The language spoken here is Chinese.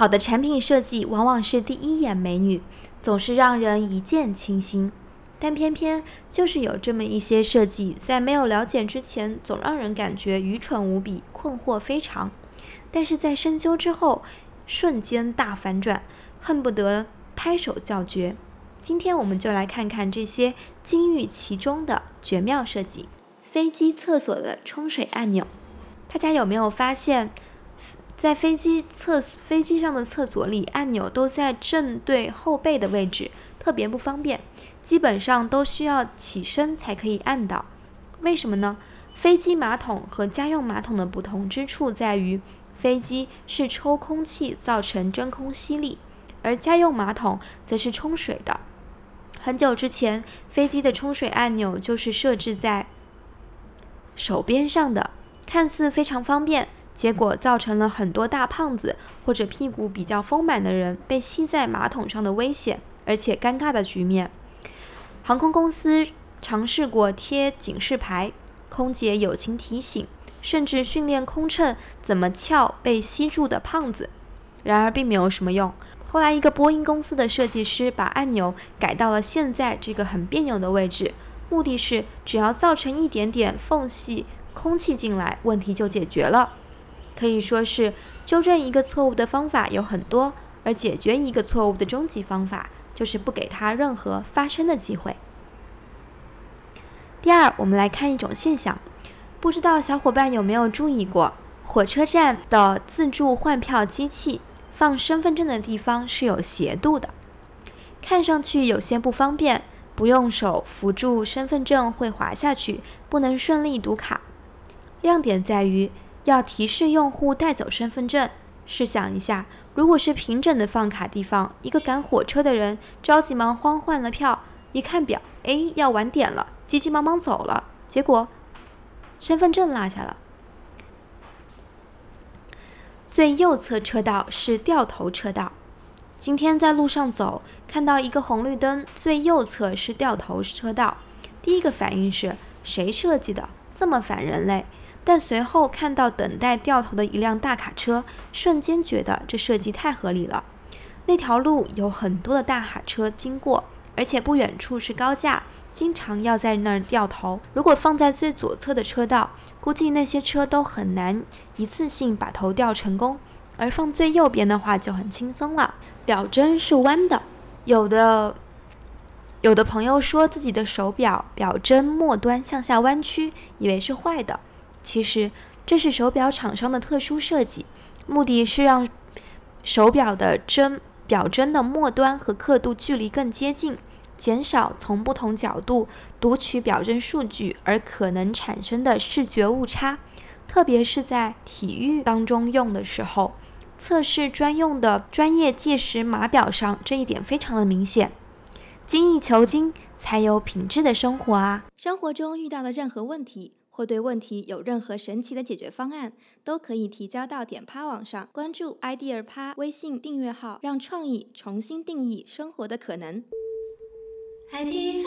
好的产品设计往往是第一眼美女，总是让人一见倾心。但偏偏就是有这么一些设计，在没有了解之前，总让人感觉愚蠢无比、困惑非常；但是在深究之后，瞬间大反转，恨不得拍手叫绝。今天我们就来看看这些金玉其中的绝妙设计。飞机厕所的冲水按钮，大家有没有发现，在飞机厕飞机上的厕所里，按钮都在正对后背的位置，特别不方便，基本上都需要起身才可以按到。为什么呢？飞机马桶和家用马桶的不同之处在于，飞机是抽空气造成真空吸力，而家用马桶则是冲水的。很久之前，飞机的冲水按钮就是设置在手边上的，看似非常方便，结果造成了很多大胖子或者屁股比较丰满的人被吸在马桶上的危险，而且尴尬的局面。航空公司尝试过贴警示牌、空姐友情提醒，甚至训练空乘怎么撬被吸住的胖子，然而并没有什么用。后来，一个波音公司的设计师把按钮改到了现在这个很别扭的位置，目的是只要造成一点点缝隙，空气进来，问题就解决了。可以说是纠正一个错误的方法有很多，而解决一个错误的终极方法就是不给它任何发生的机会。第二，我们来看一种现象，不知道小伙伴有没有注意过，火车站的自助换票机器。放身份证的地方是有斜度的，看上去有些不方便，不用手扶住身份证会滑下去，不能顺利读卡。亮点在于要提示用户带走身份证。试想一下，如果是平整的放卡地方，一个赶火车的人着急忙慌换了票，一看表，哎，要晚点了，急急忙忙走了，结果身份证落下了。最右侧车道是掉头车道。今天在路上走，看到一个红绿灯，最右侧是掉头车道。第一个反应是谁设计的这么反人类？但随后看到等待掉头的一辆大卡车，瞬间觉得这设计太合理了。那条路有很多的大卡车经过，而且不远处是高架。经常要在那儿掉头。如果放在最左侧的车道，估计那些车都很难一次性把头掉成功。而放最右边的话就很轻松了。表针是弯的，有的有的朋友说自己的手表表针末端向下弯曲，以为是坏的。其实这是手表厂商的特殊设计，目的是让手表的针表针的末端和刻度距离更接近。减少从不同角度读取表针数据而可能产生的视觉误差，特别是在体育当中用的时候，测试专用的专业计时码表上，这一点非常的明显。精益求精，才有品质的生活啊！生活中遇到的任何问题，或对问题有任何神奇的解决方案，都可以提交到点趴网上，关注 idea 趴微信订阅号，让创意重新定义生活的可能。I didn't